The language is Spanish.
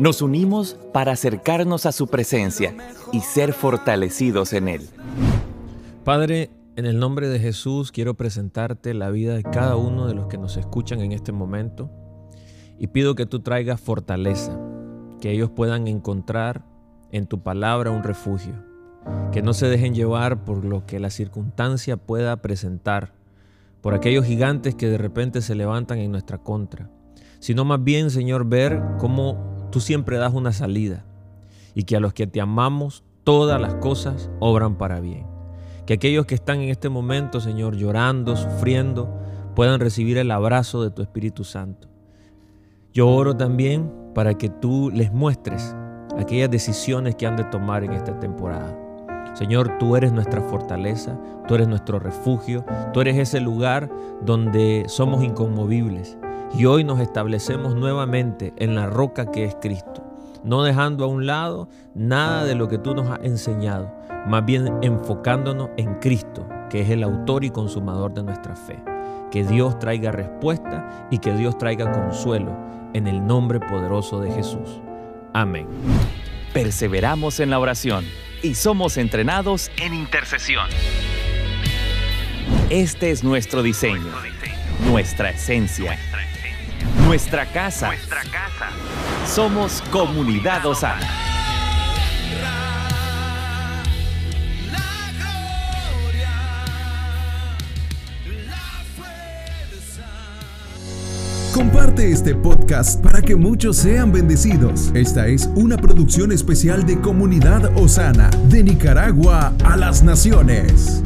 Nos unimos para acercarnos a su presencia y ser fortalecidos en Él. Padre, en el nombre de Jesús quiero presentarte la vida de cada uno de los que nos escuchan en este momento y pido que tú traigas fortaleza, que ellos puedan encontrar en tu palabra un refugio, que no se dejen llevar por lo que la circunstancia pueda presentar, por aquellos gigantes que de repente se levantan en nuestra contra, sino más bien, Señor, ver cómo tú siempre das una salida y que a los que te amamos todas las cosas obran para bien. Que aquellos que están en este momento, Señor, llorando, sufriendo, puedan recibir el abrazo de tu Espíritu Santo. Yo oro también para que tú les muestres aquellas decisiones que han de tomar en esta temporada. Señor, tú eres nuestra fortaleza, tú eres nuestro refugio, tú eres ese lugar donde somos inconmovibles. Y hoy nos establecemos nuevamente en la roca que es Cristo, no dejando a un lado nada de lo que tú nos has enseñado, más bien enfocándonos en Cristo, que es el autor y consumador de nuestra fe. Que Dios traiga respuesta y que Dios traiga consuelo en el nombre poderoso de Jesús. Amén. Perseveramos en la oración y somos entrenados en intercesión. Este es nuestro diseño, nuestra esencia, nuestra casa. Somos Comunidad Osana. Comparte este podcast para que muchos sean bendecidos. Esta es una producción especial de Comunidad Osana, de Nicaragua a las Naciones.